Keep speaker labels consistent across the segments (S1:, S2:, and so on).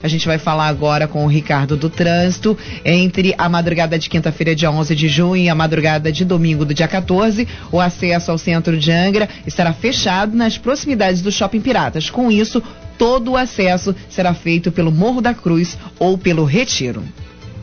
S1: A gente vai falar agora com o Ricardo do Trânsito. Entre a madrugada de quinta-feira, dia 11 de junho, e a madrugada de domingo, do dia 14, o acesso ao centro de Angra estará fechado nas proximidades do Shopping Piratas. Com isso, todo o acesso será feito pelo Morro da Cruz ou pelo Retiro.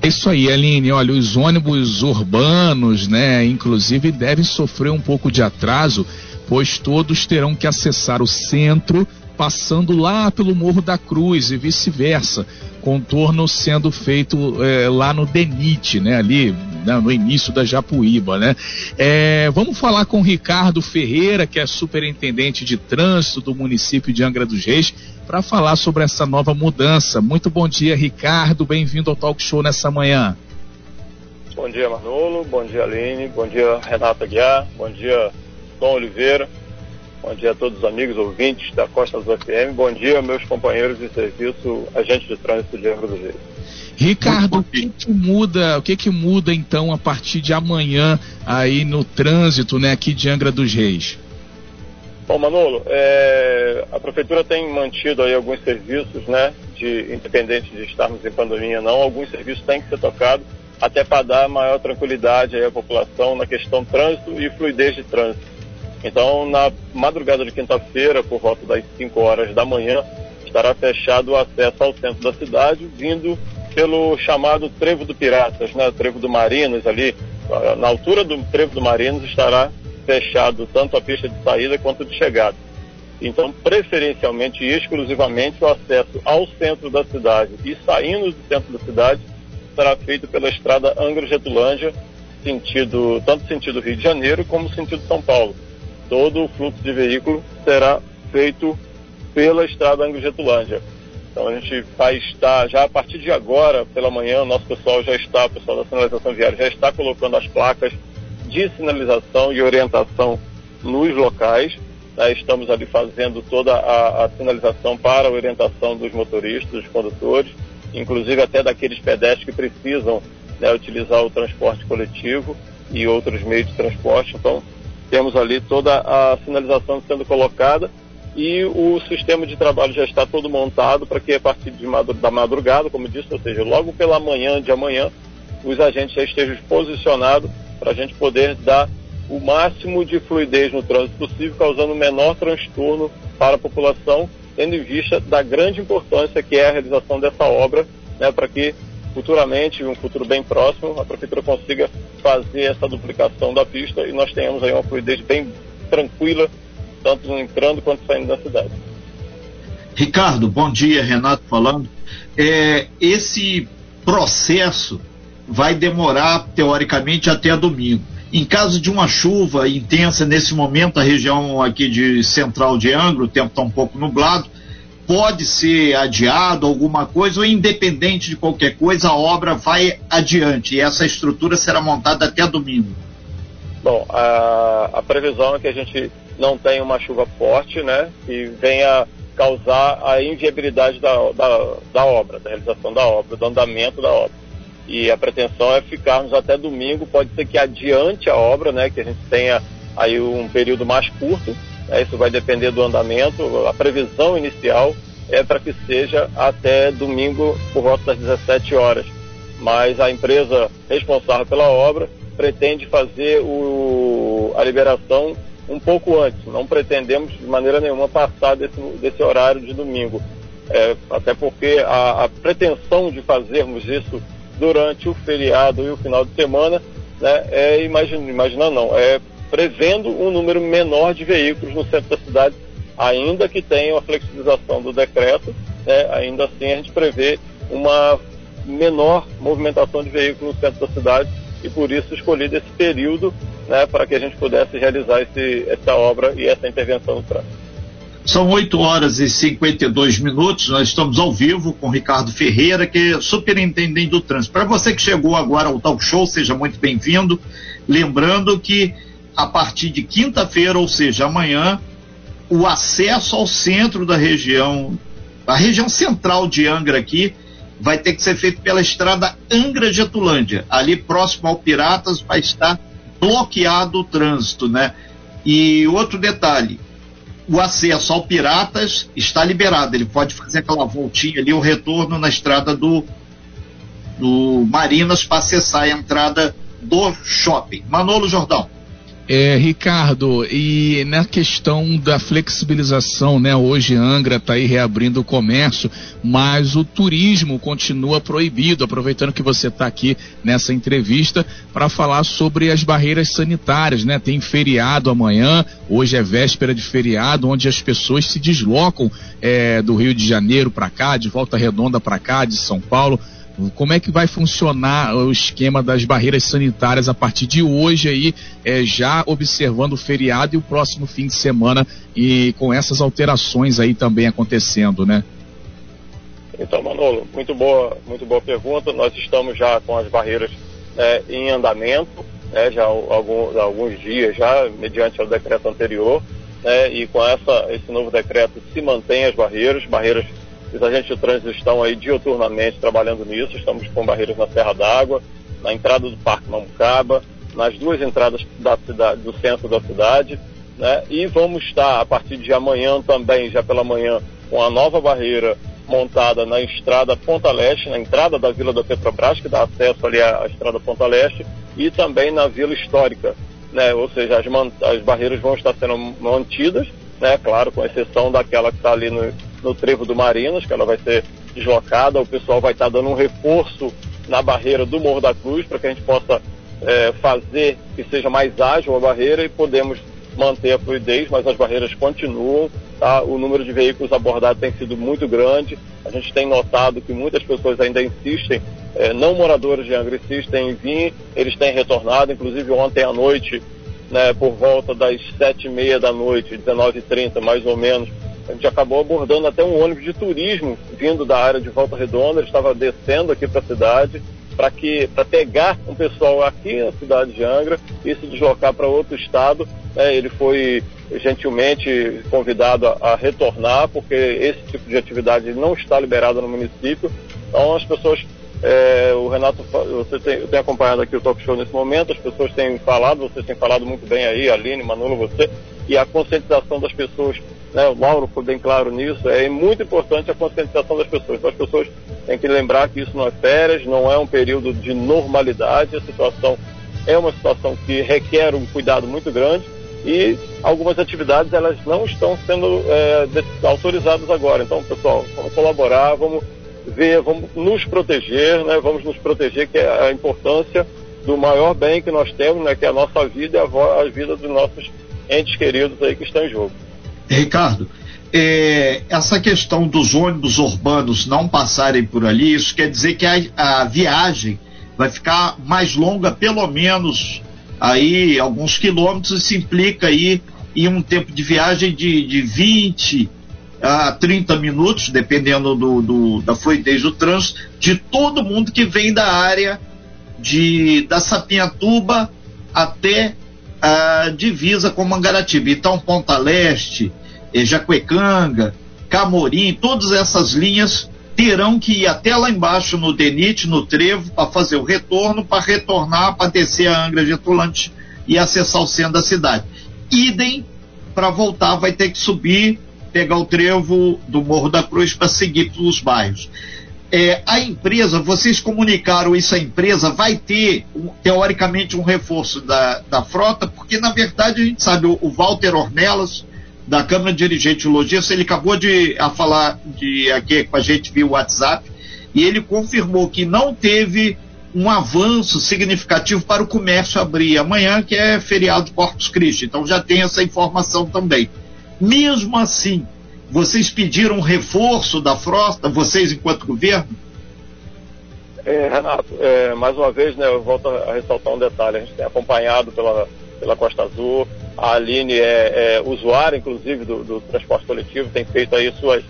S2: É isso aí, Aline. Olha, os ônibus urbanos, né, inclusive, devem sofrer um pouco de atraso, pois todos terão que acessar o centro passando lá pelo Morro da Cruz e vice-versa, contorno sendo feito é, lá no DENIT, né, ali né, no início da Japuíba, né. É, vamos falar com Ricardo Ferreira, que é superintendente de trânsito do município de Angra dos Reis, para falar sobre essa nova mudança. Muito bom dia, Ricardo, bem-vindo ao Talk Show nessa manhã.
S3: Bom dia, Manolo, bom dia, Aline, bom dia, Renata Guiar, bom dia, Tom Oliveira, Bom dia a todos os amigos ouvintes da Costa do FM. Bom dia, meus companheiros de serviço, agentes de trânsito de Angra dos Reis.
S2: Ricardo, o que, que, muda, o que que muda então a partir de amanhã aí no trânsito, né, aqui de Angra dos Reis?
S3: Bom, Manolo, é, a prefeitura tem mantido aí alguns serviços, né, de independente de estarmos em pandemia não, alguns serviços têm que ser tocados até para dar maior tranquilidade à população na questão trânsito e fluidez de trânsito. Então, na madrugada de quinta-feira, por volta das 5 horas da manhã, estará fechado o acesso ao centro da cidade, vindo pelo chamado Trevo do Piratas, né? Trevo do Marinos ali, na altura do Trevo do Marinos estará fechado tanto a pista de saída quanto de chegada. Então, preferencialmente e exclusivamente o acesso ao centro da cidade e saindo do centro da cidade será feito pela estrada Angra Getulândia, sentido, tanto sentido Rio de Janeiro como sentido São Paulo todo o fluxo de veículo será feito pela estrada Anglo-Getulândia. Então a gente vai estar, já a partir de agora, pela manhã, nosso pessoal já está, o pessoal da sinalização viária já está colocando as placas de sinalização e orientação nos locais. Né? Estamos ali fazendo toda a, a sinalização para a orientação dos motoristas, dos condutores, inclusive até daqueles pedestres que precisam né, utilizar o transporte coletivo e outros meios de transporte. Então, temos ali toda a sinalização sendo colocada e o sistema de trabalho já está todo montado para que a partir da madrugada, como disse, ou seja, logo pela manhã de amanhã, os agentes já estejam posicionados para a gente poder dar o máximo de fluidez no trânsito possível, causando o menor transtorno para a população, tendo em vista da grande importância que é a realização dessa obra, né, para que futuramente, um futuro bem próximo, a prefeitura consiga fazer essa duplicação da pista e nós tenhamos aí uma fluidez bem tranquila, tanto entrando quanto saindo da cidade.
S4: Ricardo, bom dia, Renato falando. É, esse processo vai demorar, teoricamente, até domingo. Em caso de uma chuva intensa, nesse momento, a região aqui de central de Angra, o tempo está um pouco nublado, pode ser adiado alguma coisa ou independente de qualquer coisa a obra vai adiante e essa estrutura será montada até domingo?
S3: Bom, a, a previsão é que a gente não tenha uma chuva forte, né, que venha causar a inviabilidade da, da, da obra, da realização da obra, do andamento da obra. E a pretensão é ficarmos até domingo, pode ser que adiante a obra, né, que a gente tenha aí um período mais curto, isso vai depender do andamento. A previsão inicial é para que seja até domingo por volta das 17 horas. Mas a empresa responsável pela obra pretende fazer o, a liberação um pouco antes. Não pretendemos de maneira nenhuma passar desse, desse horário de domingo. É, até porque a, a, pretensão de fazermos isso durante o feriado e o final de semana né, é imagina não, é prevendo um número menor de veículos no centro da cidade, ainda que tenha a flexibilização do decreto, né, ainda assim a gente prevê uma menor movimentação de veículos no centro da cidade e por isso escolhi esse período né, para que a gente pudesse realizar esse, essa obra e essa intervenção no trânsito.
S4: São 8 horas e 52 minutos. Nós estamos ao vivo com Ricardo Ferreira, que é superintendente do trânsito. Para você que chegou agora ao talk show, seja muito bem-vindo. Lembrando que a partir de quinta-feira, ou seja, amanhã, o acesso ao centro da região, a região central de Angra aqui, vai ter que ser feito pela estrada Angra-Getulândia. Ali próximo ao Piratas vai estar bloqueado o trânsito, né? E outro detalhe, o acesso ao Piratas está liberado. Ele pode fazer aquela voltinha ali, o retorno na estrada do, do Marinas para acessar a entrada do shopping. Manolo Jordão.
S2: É, Ricardo, e na questão da flexibilização, né? Hoje Angra está aí reabrindo o comércio, mas o turismo continua proibido. Aproveitando que você está aqui nessa entrevista para falar sobre as barreiras sanitárias, né? Tem feriado amanhã, hoje é véspera de feriado, onde as pessoas se deslocam é, do Rio de Janeiro para cá, de Volta Redonda para cá, de São Paulo como é que vai funcionar o esquema das barreiras sanitárias a partir de hoje aí, é, já observando o feriado e o próximo fim de semana e com essas alterações aí também acontecendo, né?
S3: Então, Manolo, muito boa, muito boa pergunta. Nós estamos já com as barreiras é, em andamento, né, já alguns, alguns dias, já mediante o decreto anterior, né, e com essa, esse novo decreto se mantém as barreiras, barreiras os agentes de trânsito estão aí dioturnamente trabalhando nisso. Estamos com barreiras na Serra d'Água, na entrada do Parque Mamucaba, nas duas entradas da cidade, do centro da cidade. Né? E vamos estar a partir de amanhã também, já pela manhã, com a nova barreira montada na estrada Ponta Leste, na entrada da Vila da Petrobras, que dá acesso ali à, estrada Ponta Leste, e também na Vila Histórica. Né? Ou seja, as, as barreiras vão estar sendo mantidas, né? claro, com exceção daquela que está ali no, no trevo do Marinas, que ela vai ser deslocada. O pessoal vai estar dando um reforço na barreira do Morro da Cruz para que a gente possa é, fazer que seja mais ágil a barreira e podemos manter a fluidez, mas as barreiras continuam. Tá? O número de veículos abordados tem sido muito grande. A gente tem notado que muitas pessoas ainda insistem, é, não moradores de Angra insistem em vir, eles têm retornado, inclusive ontem à noite, né, por volta das sete e meia da noite, 19h30 mais ou menos, a gente acabou abordando até um ônibus de turismo vindo da área de Volta Redonda, ele estava descendo aqui para a cidade para que para pegar um pessoal aqui na cidade de Angra e se deslocar para outro estado. Né? Ele foi gentilmente convidado a, a, retornar porque esse tipo de atividade não está liberado no município. Então as pessoas é, o Renato, você tem, eu tenho acompanhado aqui o talk show nesse momento, as pessoas têm falado, vocês têm falado muito bem aí, Aline, Manolo, você, e a conscientização das pessoas né, o Mauro foi bem claro nisso, é muito importante a conscientização das pessoas. Então as pessoas têm que lembrar que isso não é férias, não é um período de normalidade, a situação é uma situação que requer um cuidado muito grande e algumas atividades elas não estão sendo é, autorizadas agora. Então, pessoal, vamos colaborar, vamos ver, vamos nos proteger, né, vamos nos proteger, que é a importância do maior bem que nós temos, né, que é a nossa vida e a, a vida dos nossos entes queridos aí que estão em jogo.
S4: Ricardo, é, essa questão dos ônibus urbanos não passarem por ali, isso quer dizer que a, a viagem vai ficar mais longa, pelo menos aí alguns quilômetros, isso implica aí em um tempo de viagem de, de 20 a 30 minutos, dependendo do, do, da fluidez do trânsito, de todo mundo que vem da área de, da Sapiatuba até a divisa com Mangaratiba. Então, Ponta Leste, eh, Jacuecanga, Camorim, todas essas linhas terão que ir até lá embaixo no Denite, no Trevo, para fazer o retorno, para retornar, para descer a Angra Getulante e acessar o centro da cidade. Idem, para voltar, vai ter que subir, pegar o trevo do Morro da Cruz para seguir pelos bairros. É, a empresa, vocês comunicaram isso à empresa, vai ter, um, teoricamente, um reforço da, da frota, porque, na verdade, a gente sabe, o, o Walter Ornelas, da Câmara Dirigente de Logística, ele acabou de a falar de, aqui com a gente via WhatsApp, e ele confirmou que não teve um avanço significativo para o comércio abrir amanhã, que é feriado de Corpus Christi. Então já tem essa informação também. Mesmo assim, vocês pediram reforço da frota, vocês enquanto governo?
S3: É, Renato, é, mais uma vez, né, eu volto a ressaltar um detalhe. A gente tem acompanhado pela, pela Costa Azul, a Aline é, é usuária, inclusive, do, do, transporte coletivo, tem feito aí suas,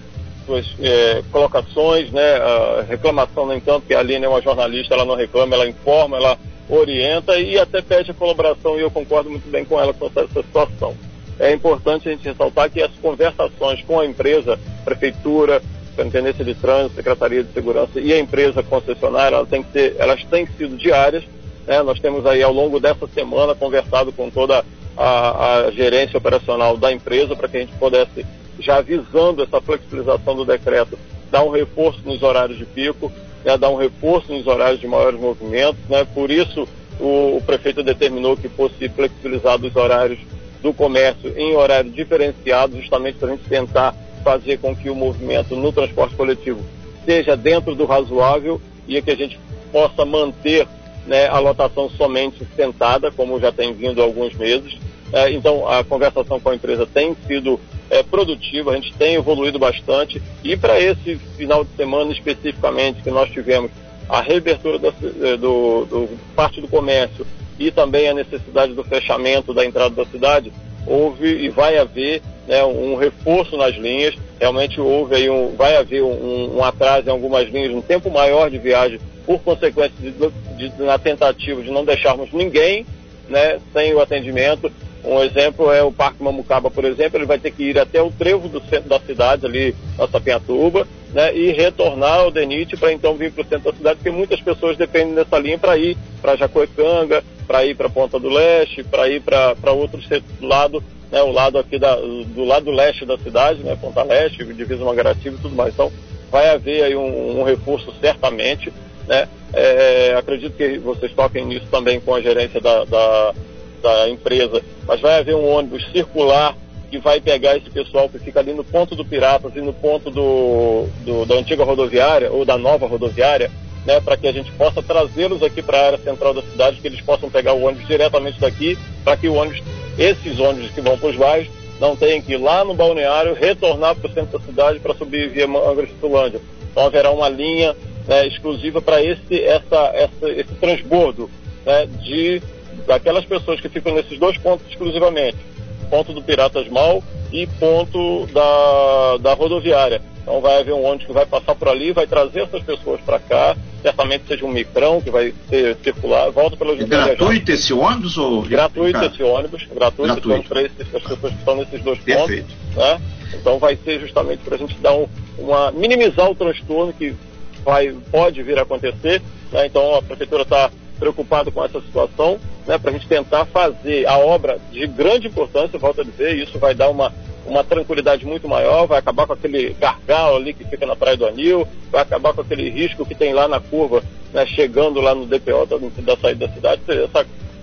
S3: suas é, colocações, né, a reclamação, no entanto, que a Aline é uma jornalista, ela não reclama, ela informa, ela orienta e até pede a colaboração, e eu concordo muito bem com ela com essa, essa situação é importante a gente ressaltar que as conversações com a empresa, prefeitura, Superintendência de Trânsito, Secretaria de Segurança e a empresa concessionária, que elas têm sido diárias. Né? Nós temos aí ao longo dessa semana conversado com toda a, a gerência operacional da empresa para que a gente pudesse, já visando essa flexibilização do decreto, dar um reforço nos horários de pico, né, dar um reforço nos horários de maiores movimentos. Né, por isso, o, o prefeito determinou que fosse flexibilizado os horários do comércio em horário diferenciado, justamente para a gente tentar fazer com que o movimento no transporte coletivo seja dentro do razoável e que a gente possa manter né, a lotação somente sentada, como já tem vindo há alguns meses. É, então, a conversação com a empresa tem sido é, produtiva, a gente tem evoluído bastante. E para esse final de semana especificamente, que nós tivemos a reabertura do, é, do, do parte do comércio e também a necessidade do fechamento da entrada da cidade, houve e vai haver né, um reforço nas linhas. Realmente houve aí um, vai haver um, um atraso em algumas linhas, um tempo maior de viagem por consequência de, de, na tentativa de não deixarmos ninguém né, sem o atendimento. Um exemplo é o Parque Mamucaba, por exemplo, ele vai ter que ir até o trevo do centro da cidade, ali na Sapiatuba, né, e retornar ao DENIT para então vir para o centro da cidade, porque muitas pessoas dependem dessa linha para ir para Jacuecanga, para ir para Ponta do Leste, para ir para outro lado, né, o lado aqui da, do lado leste da cidade, né, Ponta Leste, Divisa Mangaratiba e tudo mais. Então, vai haver aí um, um reforço certamente, né? É, acredito que vocês toquem nisso também com a gerência da, da, da, empresa, mas vai haver um ônibus circular que vai pegar esse pessoal que fica ali no ponto do Piratas e no ponto do, do da antiga rodoviária ou da nova rodoviária, né, para que a gente possa trazê-los aqui para a área central da cidade, que eles possam pegar o ônibus diretamente daqui, para que ônibus, esses ônibus que vão para os bairros, não tenham que ir lá no balneário, retornar para o centro da cidade para subir via Angra Tulândia. Então haverá uma linha né, exclusiva para esse, essa, essa, esse transbordo né, de daquelas pessoas que ficam nesses dois pontos exclusivamente, ponto do Piratas Mal e ponto da, da rodoviária. Então vai haver um ônibus que vai passar por ali, vai trazer essas pessoas para cá, certamente seja um micrão que vai ser circular, volta pela
S4: É gratuito esse ônibus? Ou...
S3: Gratuito esse ônibus, gratuito, gratuito. para as pessoas que estão nesses dois
S4: Perfeito.
S3: pontos. Né? Então vai ser justamente para a gente dar um, uma minimizar o transtorno que vai, pode vir a acontecer. Né? Então a prefeitura está preocupada com essa situação, né? para a gente tentar fazer a obra de grande importância, volto a dizer, isso vai dar uma, uma tranquilidade muito maior, vai acabar com aquele gargalo ali que fica na Praia do Anil, vai acabar com aquele risco que tem lá na curva, né? chegando lá no DPO da, da saída da cidade.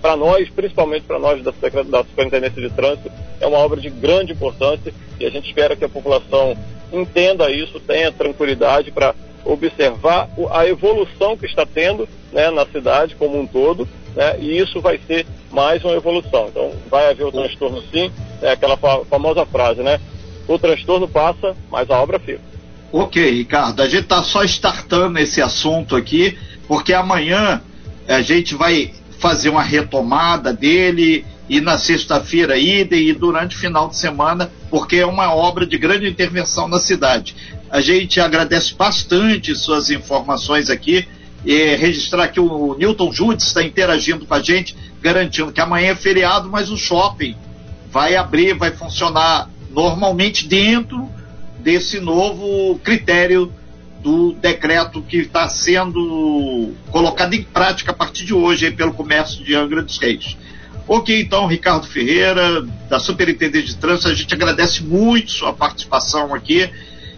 S3: Para nós, principalmente para nós da, da Superintendência de Trânsito, é uma obra de grande importância e a gente espera que a população entenda isso, tenha tranquilidade para observar a evolução que está tendo né, na cidade como um todo, né, e isso vai ser mais uma evolução. Então, vai haver o transtorno sim, é aquela famosa frase, né? O transtorno passa, mas a obra fica.
S4: Ok, Ricardo, a gente está só startando esse assunto aqui, porque amanhã a gente vai fazer uma retomada dele e na sexta-feira idem e durante o final de semana, porque é uma obra de grande intervenção na cidade. A gente agradece bastante suas informações aqui e registrar que o Newton Judes está interagindo com a gente, garantindo que amanhã é feriado, mas o shopping vai abrir, vai funcionar normalmente dentro desse novo critério do decreto que está sendo colocado em prática a partir de hoje pelo comércio de Angra dos Reis. Ok, então, Ricardo Ferreira, da Superintendente de Trânsito, a gente agradece muito sua participação aqui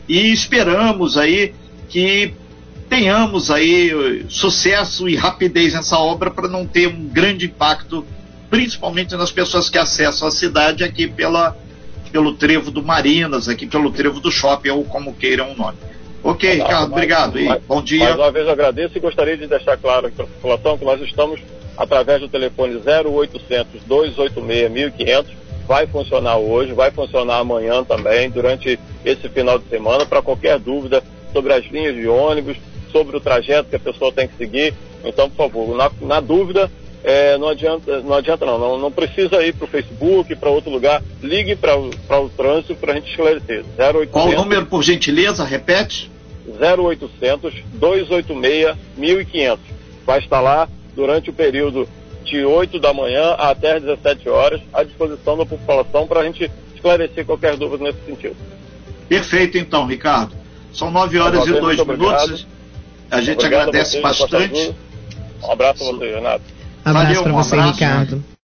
S4: e esperamos aí que tenhamos aí sucesso e rapidez nessa obra para não ter um grande impacto, principalmente nas pessoas que acessam a cidade aqui pela, pelo trevo do Marinas, aqui pelo trevo do shopping, ou como queiram o nome. Ok, Ricardo, obrigado. e bom dia.
S3: Mais uma vez agradeço e gostaria de deixar claro para a população que nós estamos através do telefone 0800 286 1500 vai funcionar hoje, vai funcionar amanhã também, durante esse final de semana, para qualquer dúvida sobre as linhas de ônibus, sobre o trajeto que a pessoa tem que seguir. Então, por favor, na, na dúvida, é, não adianta, não adianta não, não, não precisa ir para o Facebook, para outro lugar, ligue para o trânsito para a gente esclarecer. 0800,
S4: Qual o número, por gentileza? Repete.
S3: 0800 286 1500. Vai estar lá durante o período de 8 da manhã até 17 horas, à disposição da população para a gente esclarecer qualquer dúvida nesse sentido.
S4: Perfeito, então, Ricardo. São 9 horas e 2 minutos. A gente
S3: Obrigado
S4: agradece
S3: a vocês,
S4: bastante.
S3: Um abraço a você, Renato.
S1: Abraço para
S4: um
S1: você,
S4: abraço.
S1: Ricardo.